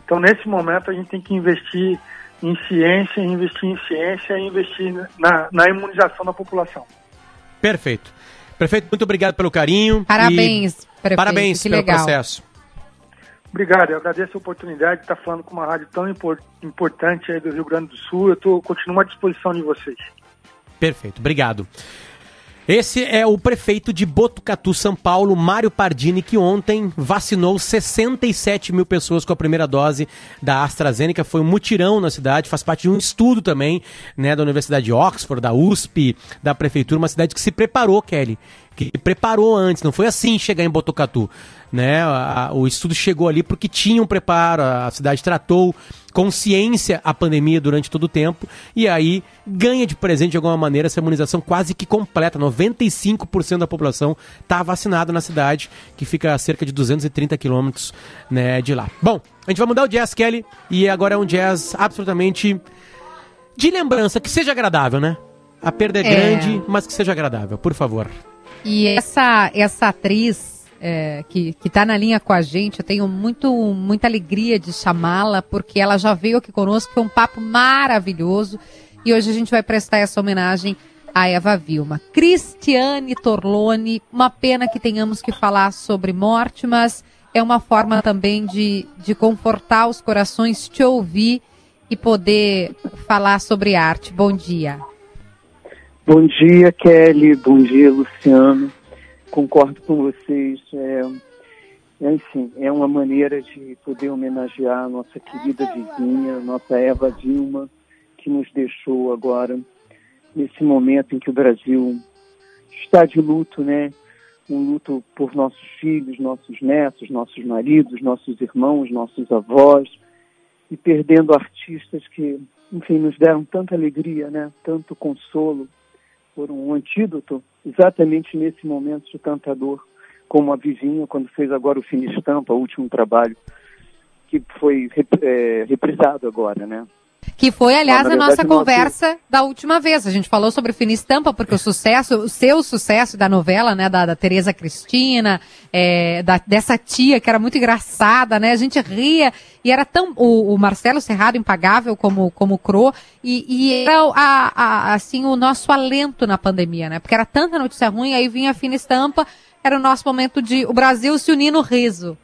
Então, nesse momento, a gente tem que investir em ciência, investir em ciência e investir na, na imunização da população. Perfeito. Prefeito, muito obrigado pelo carinho. Parabéns, prefeito. Parabéns que pelo legal. processo. Obrigado, eu agradeço a oportunidade de estar falando com uma rádio tão importante aí do Rio Grande do Sul. Eu tô, continuo à disposição de vocês. Perfeito, obrigado. Esse é o prefeito de Botucatu, São Paulo, Mário Pardini, que ontem vacinou 67 mil pessoas com a primeira dose da AstraZeneca. Foi um mutirão na cidade, faz parte de um estudo também né, da Universidade de Oxford, da USP, da Prefeitura, uma cidade que se preparou, Kelly, que preparou antes, não foi assim chegar em Botucatu. Né? A, o estudo chegou ali porque tinha um preparo, a cidade tratou com ciência a pandemia durante todo o tempo e aí ganha de presente de alguma maneira essa imunização quase que completa. 95% da população está vacinada na cidade, que fica a cerca de 230 quilômetros né, de lá. Bom, a gente vai mudar o jazz, Kelly, e agora é um jazz absolutamente de lembrança, que seja agradável, né? A perda é, é. grande, mas que seja agradável, por favor. E essa, essa atriz é, que está na linha com a gente, eu tenho muito, muita alegria de chamá-la, porque ela já veio aqui conosco, foi um papo maravilhoso. E hoje a gente vai prestar essa homenagem a Eva Vilma. Cristiane Torlone, uma pena que tenhamos que falar sobre morte, mas é uma forma também de, de confortar os corações, te ouvir e poder falar sobre arte. Bom dia. Bom dia, Kelly. Bom dia, Luciano. Concordo com vocês. É, é, enfim, é uma maneira de poder homenagear a nossa querida vizinha, nossa Eva Dilma, que nos deixou agora, nesse momento em que o Brasil está de luto, né? Um luto por nossos filhos, nossos netos, nossos maridos, nossos irmãos, nossos avós, e perdendo artistas que, enfim, nos deram tanta alegria, né? Tanto consolo foram um antídoto exatamente nesse momento de tanta dor, como a vizinha quando fez agora o Fina Estampa, o último trabalho, que foi é, reprisado agora, né? Que foi, aliás, a nossa nosso- conversa da última vez. A gente falou sobre Fina Estampa, porque o sucesso, o seu sucesso da novela, né, da, da Tereza Cristina, é, da- dessa tia que era muito engraçada, né? A gente ria e era tão. O, o Marcelo Serrado, impagável como, como Cro, e, e era a- a- assim, o nosso alento na pandemia, né? Porque era tanta notícia ruim, aí vinha a Fina Estampa, era o nosso momento de o Brasil se unir no riso.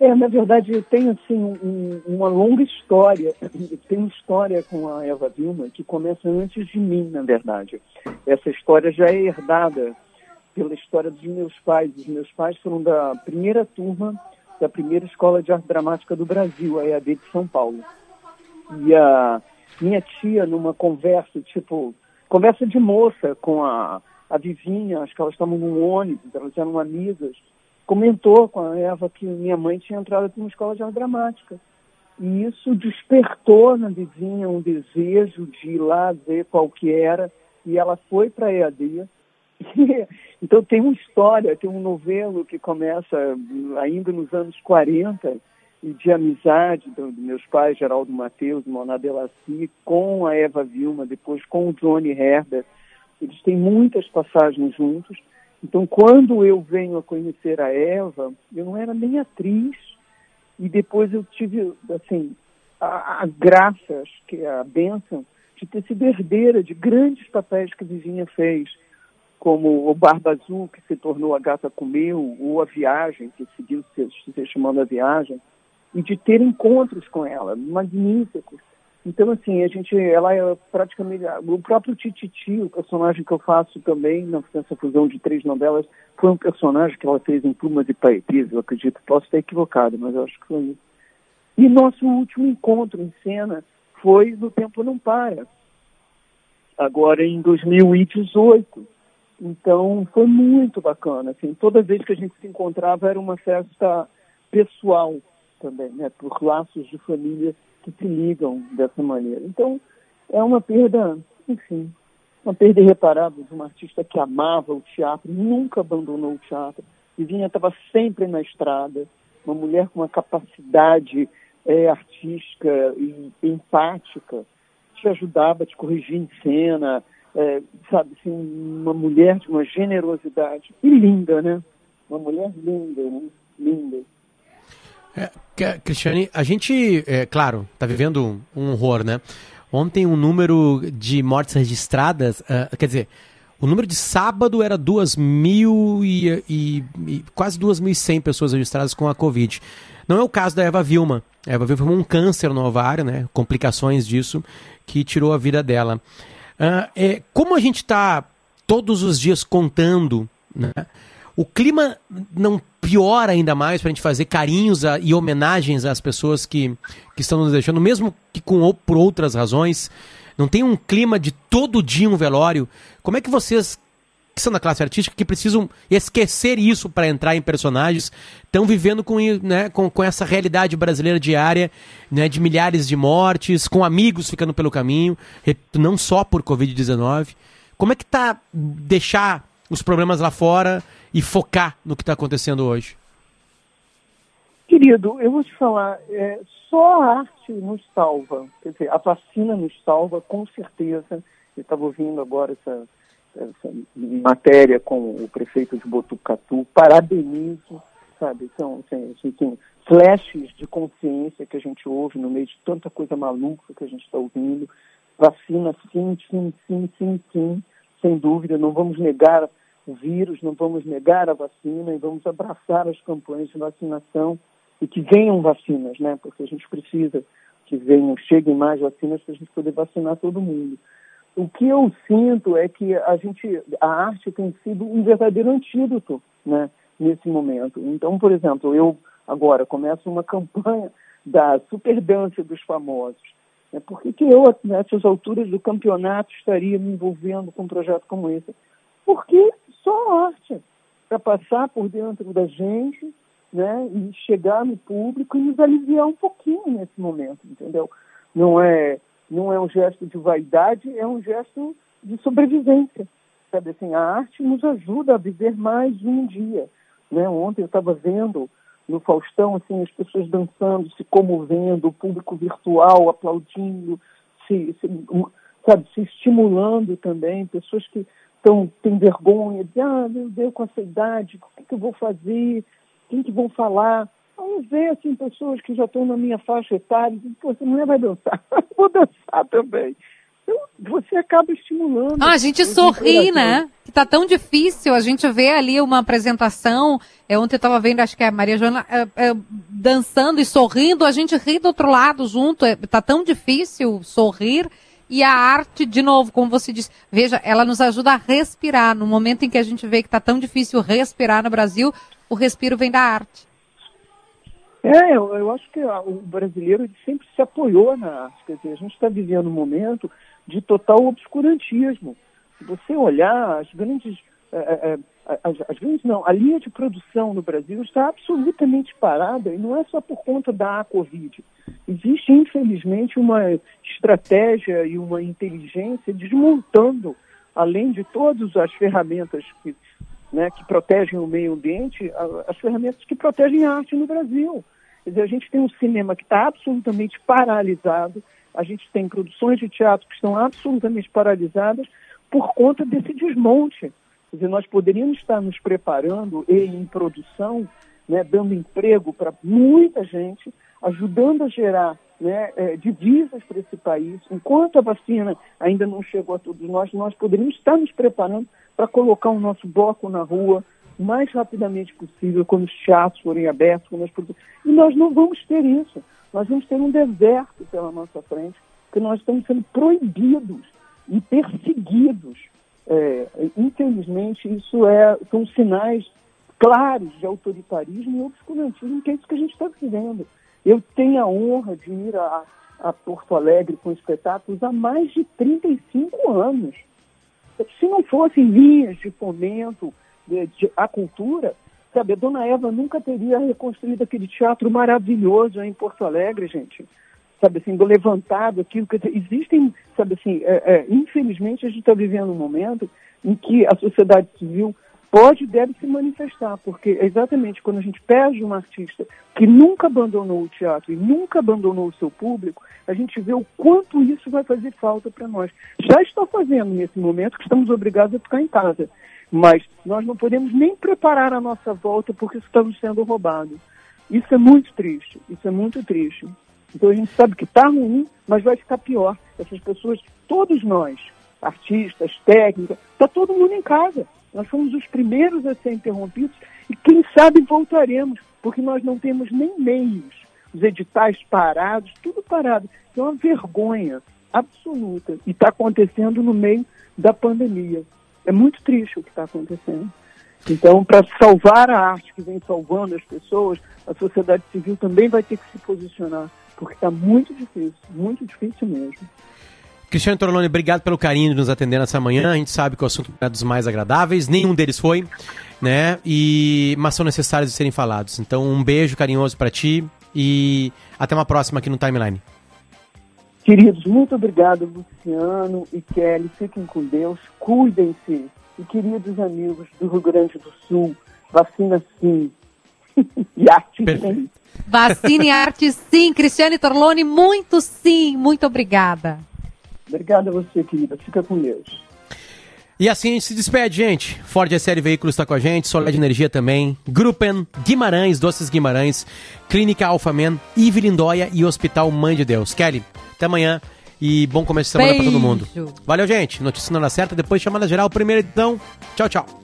É, na verdade, tem assim um- uma longa história. Tem uma história com a Eva Vilma que começa antes de mim, na verdade. Essa história já é herdada pela história dos meus pais. Os meus pais foram da primeira turma da primeira escola de arte dramática do Brasil, a EAD de São Paulo. E a minha tia, numa conversa, tipo, conversa de moça com a, a vizinha, acho que elas estavam num ônibus, elas eram amigas, comentou com a Eva que minha mãe tinha entrado para uma escola de arte dramática. E isso despertou na vizinha um desejo de ir lá ver qual que era, e ela foi para a EAD. então tem uma história, tem um novelo que começa ainda nos anos 40, e de amizade dos do meus pais, Geraldo Mateus e Mona Delassi, com a Eva Vilma, depois com o Johnny Herder. Eles têm muitas passagens juntos. Então, quando eu venho a conhecer a Eva, eu não era nem atriz, e depois eu tive, assim, a, a graça, acho que é a bênção, de ter sido herdeira de grandes papéis que a Vizinha fez, como o Barba Azul, que se tornou A Gata Comeu, ou A Viagem, que seguiu se, se chamando A Viagem, e de ter encontros com ela, magníficos. Então, assim, a gente, ela é praticamente, o próprio Tititi, o personagem que eu faço também, nessa fusão de três novelas, foi um personagem que ela fez em Plumas e Paetês, eu acredito, posso estar equivocado, mas eu acho que foi isso. E nosso último encontro em cena foi no Tempo Não Para, agora em 2018. Então, foi muito bacana, assim, toda vez que a gente se encontrava era uma festa pessoal também, né, por laços de família que se ligam dessa maneira. Então, é uma perda, enfim, uma perda irreparável de uma artista que amava o teatro, nunca abandonou o teatro. Vivinha estava sempre na estrada, uma mulher com uma capacidade é, artística e empática, te ajudava, te corrigia em cena, é, sabe, assim, uma mulher de uma generosidade. E linda, né? Uma mulher linda, né? Linda. É, Cristiane, a gente, é, claro, está vivendo um horror, né? Ontem o número de mortes registradas, ah, quer dizer, o número de sábado era 2 mil e, e- e quase 2.100 pessoas registradas com a Covid. Não é o caso da Eva Vilma. A Eva Vilma foi um câncer no ovário, né? Complicações disso, que tirou a vida dela. Ah, é, como a gente está todos os dias contando, né? O clima não piora ainda mais para a gente fazer carinhos a- e homenagens às pessoas que, que estão nos deixando, mesmo que com, ou por outras razões. Não tem um clima de todo dia um velório. Como é que vocês, que são da classe artística, que precisam esquecer isso para entrar em personagens, estão vivendo com, né, com, com essa realidade brasileira diária, né, de milhares de mortes, com amigos ficando pelo caminho, não só por Covid-19. Como é que tá deixar os problemas lá fora e focar no que está acontecendo hoje? Querido, eu vou te falar, é, só a arte nos salva. Quer dizer, a vacina nos salva, com certeza. Eu estava ouvindo agora essa, essa matéria com o prefeito de Botucatu. Parabenizo, sabe? São, assim, assim, flashes de consciência que a gente ouve no meio de tanta coisa maluca que a gente está ouvindo. Vacina, sim, sim, sim, sim, sim, sem dúvida. Não vamos negar o vírus, não vamos negar a vacina e vamos abraçar as campanhas de vacinação e que venham vacinas, né? Porque a gente precisa que venham, cheguem mais vacinas para a gente poder vacinar todo mundo. O que eu sinto é que a gente, a arte tem sido um verdadeiro antídoto, né? Nesse momento. Então, por exemplo, eu agora começo uma campanha da superdância dos famosos. Né? Por que, que eu, nessas alturas do campeonato, estaria me envolvendo com um projeto como esse? Porque só a arte para passar por dentro da gente, né, e chegar no público e nos aliviar um pouquinho nesse momento, entendeu? Não é não é um gesto de vaidade, é um gesto de sobrevivência, sabe assim? A arte nos ajuda a viver mais um dia, né? Ontem eu estava vendo no Faustão, assim, as pessoas dançando, se comovendo, o público virtual aplaudindo, se, se sabe, se estimulando também, pessoas que estão têm vergonha, de ah, meu Deus, com essa idade, o que, que eu vou fazer? Quem que vão falar? Vamos ver, assim, pessoas que já estão na minha faixa etária, dizem, pô, você não vai dançar, vou dançar também. Então, você acaba estimulando. Ah, a gente sorri, né? Que tá tão difícil. A gente vê ali uma apresentação. É, ontem eu estava vendo, acho que é a Maria Joana é, é, dançando e sorrindo. A gente ri do outro lado junto. É, tá tão difícil sorrir. E a arte, de novo, como você disse, veja, ela nos ajuda a respirar. No momento em que a gente vê que está tão difícil respirar no Brasil, o respiro vem da arte. É, eu, eu acho que o brasileiro sempre se apoiou na arte. Quer dizer, a gente está vivendo um momento de total obscurantismo. Se você olhar, as grandes, é, é, as, as, grandes não, a linha de produção no Brasil está absolutamente parada e não é só por conta da Covid. Existe, infelizmente, uma estratégia e uma inteligência desmontando, além de todas as ferramentas que, né, que protegem o meio ambiente, as ferramentas que protegem a arte no Brasil. Quer dizer, a gente tem um cinema que está absolutamente paralisado, a gente tem produções de teatro que estão absolutamente paralisadas por conta desse desmonte. Quer dizer, nós poderíamos estar nos preparando e em produção, né, dando emprego para muita gente, ajudando a gerar né, é, divisas para esse país. Enquanto a vacina ainda não chegou a todos nós, nós poderíamos estar nos preparando para colocar o nosso bloco na rua o mais rapidamente possível, quando os teatros forem abertos, quando as E nós não vamos ter isso nós vamos ter um deserto pela nossa frente, que nós estamos sendo proibidos e perseguidos. É, infelizmente, isso é, são sinais claros de autoritarismo e obscurantismo, que é isso que a gente está vivendo. Eu tenho a honra de ir a, a Porto Alegre com espetáculos há mais de 35 anos. Se não fossem linhas de fomento de, de, à cultura, Sabe, a Dona Eva nunca teria reconstruído aquele teatro maravilhoso em Porto Alegre, gente. Sabe assim, do levantado, aquilo que existem, sabe assim, é, é, infelizmente a gente está vivendo um momento em que a sociedade civil pode e deve se manifestar, porque exatamente quando a gente perde um artista que nunca abandonou o teatro e nunca abandonou o seu público, a gente vê o quanto isso vai fazer falta para nós. Já está fazendo nesse momento que estamos obrigados a ficar em casa. Mas nós não podemos nem preparar a nossa volta porque estamos sendo roubados. Isso é muito triste, isso é muito triste. Então a gente sabe que está ruim, mas vai ficar pior. Essas pessoas, todos nós, artistas, técnicas, está todo mundo em casa. Nós fomos os primeiros a ser interrompidos e quem sabe voltaremos, porque nós não temos nem meios. Os editais parados, tudo parado. É uma vergonha absoluta. E está acontecendo no meio da pandemia. É muito triste o que está acontecendo. Então, para salvar a arte que vem salvando as pessoas, a sociedade civil também vai ter que se posicionar, porque está muito difícil, muito difícil mesmo. Cristiano Torlone, obrigado pelo carinho de nos atender nessa manhã. A gente sabe que o assunto é dos mais agradáveis, nenhum deles foi, né? E mas são necessários de serem falados. Então, um beijo carinhoso para ti e até uma próxima aqui no Timeline. Queridos, muito obrigado, Luciano e Kelly. Fiquem com Deus, cuidem-se. E queridos amigos do Rio Grande do Sul, vacina sim. e arte sim. Vacina e arte sim. Cristiane Torlone, muito sim. Muito obrigada. Obrigada a você, querida. Fica com Deus. E assim a gente se despede, gente. Ford SL Veículos está com a gente, Soled Energia também, Gruppen, Guimarães, Doces Guimarães, Clínica Alfaman, Ive Lindóia e Hospital Mãe de Deus. Kelly, até amanhã e bom começo de semana para todo mundo. Valeu, gente. Notícia na hora certa, depois chamada geral, primeira edição. Tchau, tchau.